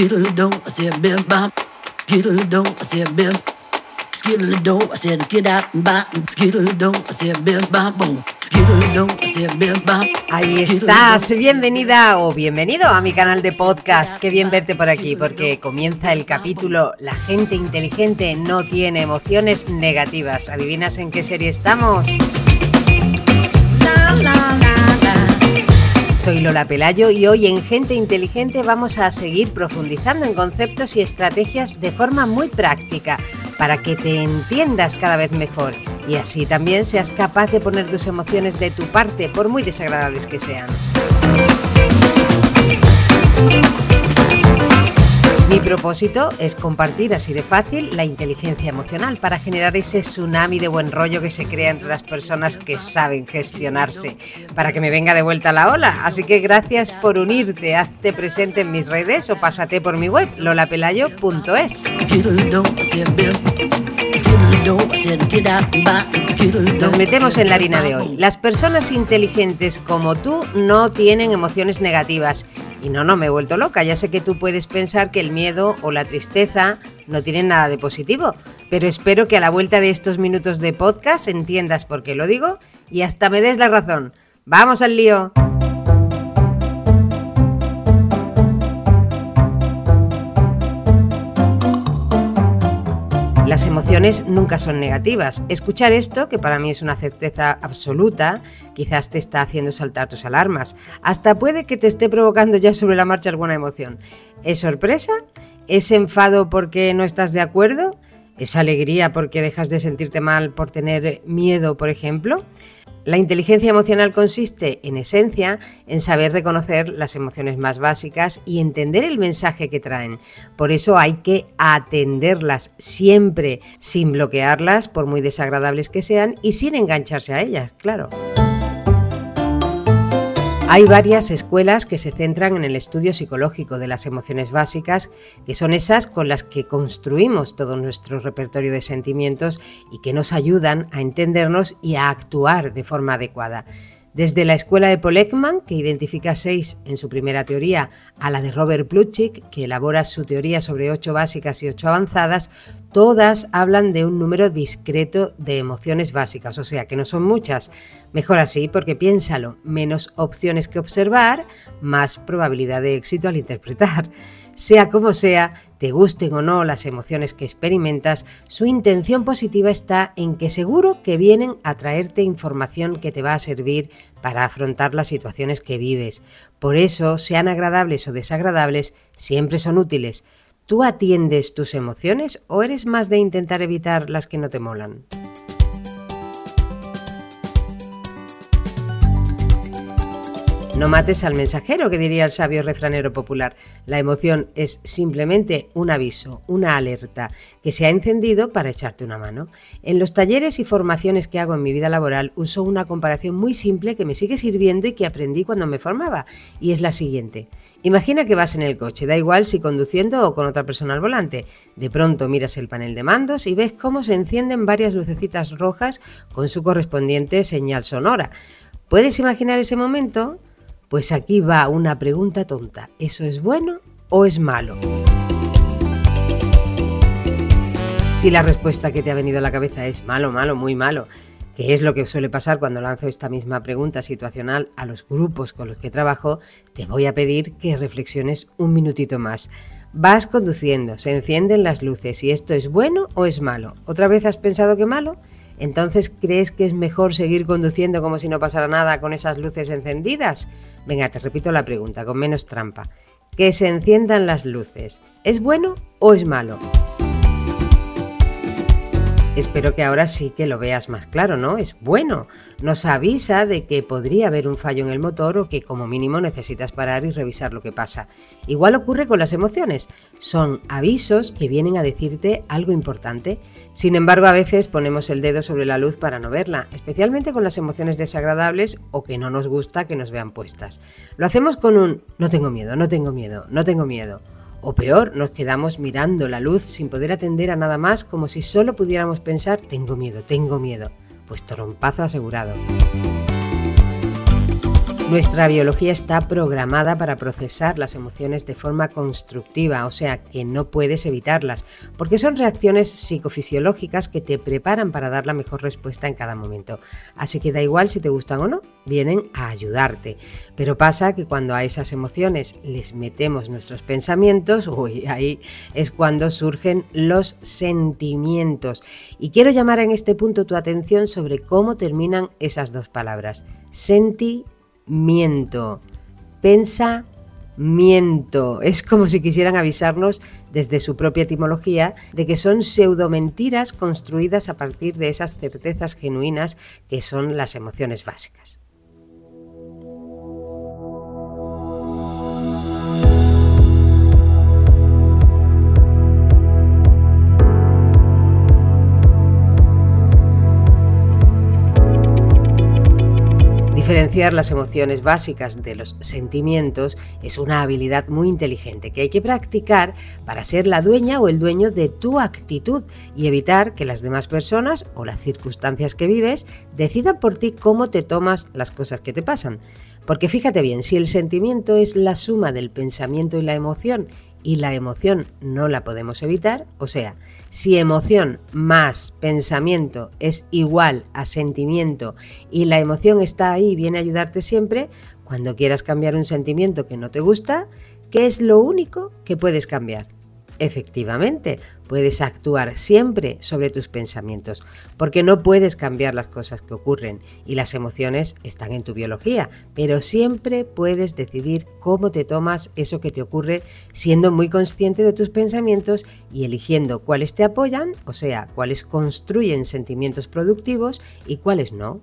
I said, bim bop. Skiddle-doo, I said, bim. Skiddle-doo, I said, skid out and bop. Skiddle-doo, I said, bim bop, boom. Ahí estás, bienvenida o bienvenido a mi canal de podcast. Qué bien verte por aquí porque comienza el capítulo La gente inteligente no tiene emociones negativas. ¿Adivinas en qué serie estamos? La, la, la. Soy Lola Pelayo y hoy en Gente Inteligente vamos a seguir profundizando en conceptos y estrategias de forma muy práctica para que te entiendas cada vez mejor y así también seas capaz de poner tus emociones de tu parte por muy desagradables que sean. Propósito es compartir así de fácil la inteligencia emocional para generar ese tsunami de buen rollo que se crea entre las personas que saben gestionarse, para que me venga de vuelta la ola. Así que gracias por unirte, hazte presente en mis redes o pásate por mi web lolapelayo.es. Nos metemos en la harina de hoy. Las personas inteligentes como tú no tienen emociones negativas. Y no, no me he vuelto loca. Ya sé que tú puedes pensar que el miedo o la tristeza no tienen nada de positivo. Pero espero que a la vuelta de estos minutos de podcast entiendas por qué lo digo y hasta me des la razón. ¡Vamos al lío! Las emociones nunca son negativas. Escuchar esto, que para mí es una certeza absoluta, quizás te está haciendo saltar tus alarmas. Hasta puede que te esté provocando ya sobre la marcha alguna emoción. ¿Es sorpresa? ¿Es enfado porque no estás de acuerdo? ¿Es alegría porque dejas de sentirte mal por tener miedo, por ejemplo? La inteligencia emocional consiste, en esencia, en saber reconocer las emociones más básicas y entender el mensaje que traen. Por eso hay que atenderlas siempre, sin bloquearlas, por muy desagradables que sean, y sin engancharse a ellas, claro. Hay varias escuelas que se centran en el estudio psicológico de las emociones básicas, que son esas con las que construimos todo nuestro repertorio de sentimientos y que nos ayudan a entendernos y a actuar de forma adecuada. Desde la escuela de Paul Ekman, que identifica seis en su primera teoría, a la de Robert Plutchik, que elabora su teoría sobre ocho básicas y ocho avanzadas, todas hablan de un número discreto de emociones básicas, o sea que no son muchas. Mejor así, porque piénsalo, menos opciones que observar, más probabilidad de éxito al interpretar. Sea como sea, te gusten o no las emociones que experimentas, su intención positiva está en que seguro que vienen a traerte información que te va a servir para afrontar las situaciones que vives. Por eso, sean agradables o desagradables, siempre son útiles. ¿Tú atiendes tus emociones o eres más de intentar evitar las que no te molan? No mates al mensajero, que diría el sabio refranero popular. La emoción es simplemente un aviso, una alerta, que se ha encendido para echarte una mano. En los talleres y formaciones que hago en mi vida laboral uso una comparación muy simple que me sigue sirviendo y que aprendí cuando me formaba, y es la siguiente. Imagina que vas en el coche, da igual si conduciendo o con otra persona al volante. De pronto miras el panel de mandos y ves cómo se encienden varias lucecitas rojas con su correspondiente señal sonora. ¿Puedes imaginar ese momento? Pues aquí va una pregunta tonta. ¿Eso es bueno o es malo? Si la respuesta que te ha venido a la cabeza es malo, malo, muy malo, que es lo que suele pasar cuando lanzo esta misma pregunta situacional a los grupos con los que trabajo, te voy a pedir que reflexiones un minutito más. Vas conduciendo, se encienden las luces y esto es bueno o es malo. ¿Otra vez has pensado que malo? Entonces, ¿crees que es mejor seguir conduciendo como si no pasara nada con esas luces encendidas? Venga, te repito la pregunta, con menos trampa. Que se enciendan las luces. ¿Es bueno o es malo? Espero que ahora sí que lo veas más claro, ¿no? Es bueno. Nos avisa de que podría haber un fallo en el motor o que como mínimo necesitas parar y revisar lo que pasa. Igual ocurre con las emociones. Son avisos que vienen a decirte algo importante. Sin embargo, a veces ponemos el dedo sobre la luz para no verla, especialmente con las emociones desagradables o que no nos gusta que nos vean puestas. Lo hacemos con un no tengo miedo, no tengo miedo, no tengo miedo. O peor, nos quedamos mirando la luz sin poder atender a nada más como si solo pudiéramos pensar tengo miedo, tengo miedo. Pues trompazo asegurado. Nuestra biología está programada para procesar las emociones de forma constructiva, o sea que no puedes evitarlas, porque son reacciones psicofisiológicas que te preparan para dar la mejor respuesta en cada momento. Así que da igual si te gustan o no, vienen a ayudarte. Pero pasa que cuando a esas emociones les metemos nuestros pensamientos, uy, ahí es cuando surgen los sentimientos. Y quiero llamar en este punto tu atención sobre cómo terminan esas dos palabras. Senti miento. Pensamiento. Es como si quisieran avisarnos desde su propia etimología de que son pseudomentiras construidas a partir de esas certezas genuinas que son las emociones básicas. Diferenciar las emociones básicas de los sentimientos es una habilidad muy inteligente que hay que practicar para ser la dueña o el dueño de tu actitud y evitar que las demás personas o las circunstancias que vives decidan por ti cómo te tomas las cosas que te pasan. Porque fíjate bien, si el sentimiento es la suma del pensamiento y la emoción y la emoción no la podemos evitar, o sea, si emoción más pensamiento es igual a sentimiento y la emoción está ahí y viene a ayudarte siempre, cuando quieras cambiar un sentimiento que no te gusta, ¿qué es lo único que puedes cambiar? Efectivamente, puedes actuar siempre sobre tus pensamientos, porque no puedes cambiar las cosas que ocurren y las emociones están en tu biología, pero siempre puedes decidir cómo te tomas eso que te ocurre siendo muy consciente de tus pensamientos y eligiendo cuáles te apoyan, o sea, cuáles construyen sentimientos productivos y cuáles no.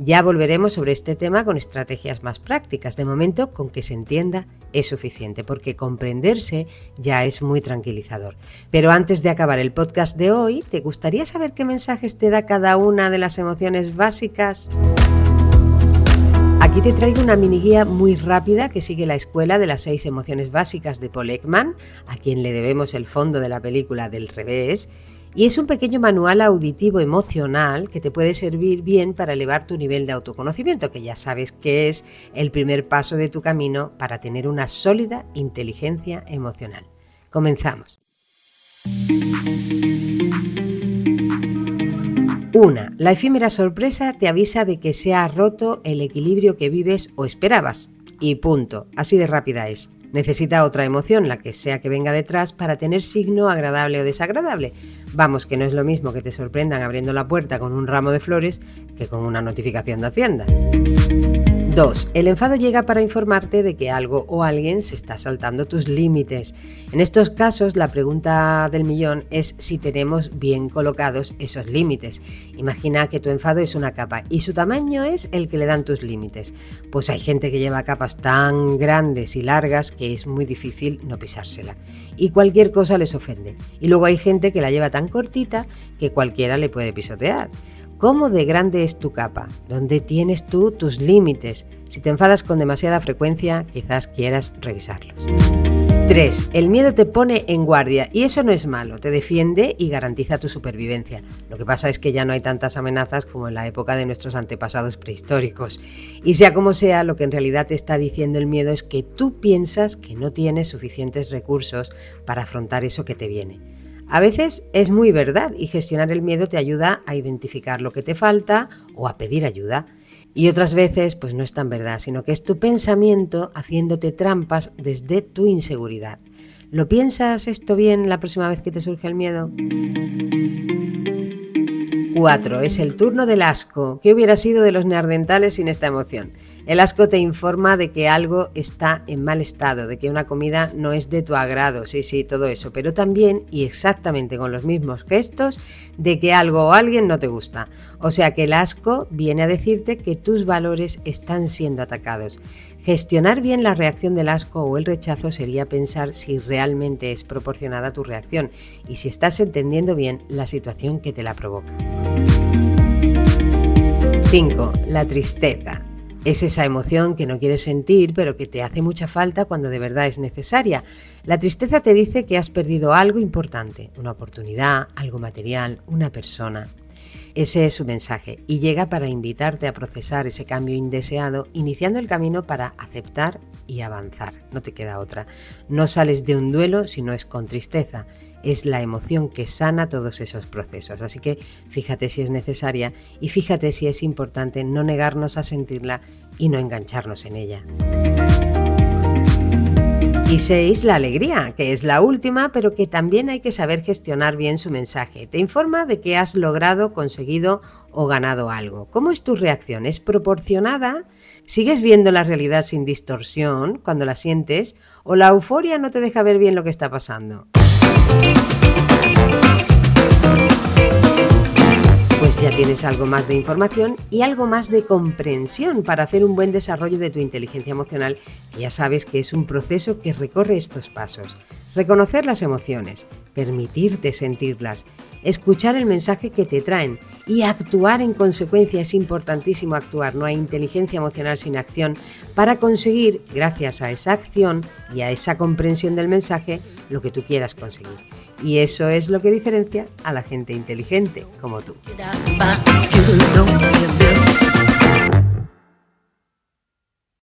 Ya volveremos sobre este tema con estrategias más prácticas. De momento, con que se entienda es suficiente, porque comprenderse ya es muy tranquilizador. Pero antes de acabar el podcast de hoy, ¿te gustaría saber qué mensajes te da cada una de las emociones básicas? Aquí te traigo una mini guía muy rápida que sigue la escuela de las seis emociones básicas de Paul Ekman, a quien le debemos el fondo de la película del revés y es un pequeño manual auditivo emocional que te puede servir bien para elevar tu nivel de autoconocimiento, que ya sabes que es el primer paso de tu camino para tener una sólida inteligencia emocional. Comenzamos. 1. La efímera sorpresa te avisa de que se ha roto el equilibrio que vives o esperabas. Y punto. Así de rápida es. Necesita otra emoción, la que sea que venga detrás, para tener signo agradable o desagradable. Vamos, que no es lo mismo que te sorprendan abriendo la puerta con un ramo de flores que con una notificación de Hacienda. 2. El enfado llega para informarte de que algo o alguien se está saltando tus límites. En estos casos, la pregunta del millón es si tenemos bien colocados esos límites. Imagina que tu enfado es una capa y su tamaño es el que le dan tus límites. Pues hay gente que lleva capas tan grandes y largas que es muy difícil no pisársela. Y cualquier cosa les ofende. Y luego hay gente que la lleva tan cortita que cualquiera le puede pisotear. ¿Cómo de grande es tu capa? ¿Dónde tienes tú tus límites? Si te enfadas con demasiada frecuencia, quizás quieras revisarlos. 3. El miedo te pone en guardia y eso no es malo, te defiende y garantiza tu supervivencia. Lo que pasa es que ya no hay tantas amenazas como en la época de nuestros antepasados prehistóricos. Y sea como sea, lo que en realidad te está diciendo el miedo es que tú piensas que no tienes suficientes recursos para afrontar eso que te viene. A veces es muy verdad y gestionar el miedo te ayuda a identificar lo que te falta o a pedir ayuda. Y otras veces pues no es tan verdad, sino que es tu pensamiento haciéndote trampas desde tu inseguridad. ¿Lo piensas esto bien la próxima vez que te surge el miedo? 4. Es el turno del asco. ¿Qué hubiera sido de los neardentales sin esta emoción? El asco te informa de que algo está en mal estado, de que una comida no es de tu agrado, sí, sí, todo eso, pero también y exactamente con los mismos gestos de que algo o alguien no te gusta. O sea que el asco viene a decirte que tus valores están siendo atacados. Gestionar bien la reacción del asco o el rechazo sería pensar si realmente es proporcionada tu reacción y si estás entendiendo bien la situación que te la provoca. 5. La tristeza. Es esa emoción que no quieres sentir, pero que te hace mucha falta cuando de verdad es necesaria. La tristeza te dice que has perdido algo importante, una oportunidad, algo material, una persona. Ese es su mensaje y llega para invitarte a procesar ese cambio indeseado, iniciando el camino para aceptar y avanzar. No te queda otra. No sales de un duelo si no es con tristeza. Es la emoción que sana todos esos procesos. Así que fíjate si es necesaria y fíjate si es importante no negarnos a sentirla y no engancharnos en ella. Y seis, la alegría, que es la última, pero que también hay que saber gestionar bien su mensaje. Te informa de que has logrado, conseguido o ganado algo. ¿Cómo es tu reacción? ¿Es proporcionada? ¿Sigues viendo la realidad sin distorsión cuando la sientes? ¿O la euforia no te deja ver bien lo que está pasando? Pues ya tienes algo más de información y algo más de comprensión para hacer un buen desarrollo de tu inteligencia emocional, ya sabes que es un proceso que recorre estos pasos. Reconocer las emociones, permitirte sentirlas, escuchar el mensaje que te traen y actuar en consecuencia. Es importantísimo actuar, no hay inteligencia emocional sin acción para conseguir, gracias a esa acción y a esa comprensión del mensaje, lo que tú quieras conseguir. Y eso es lo que diferencia a la gente inteligente como tú.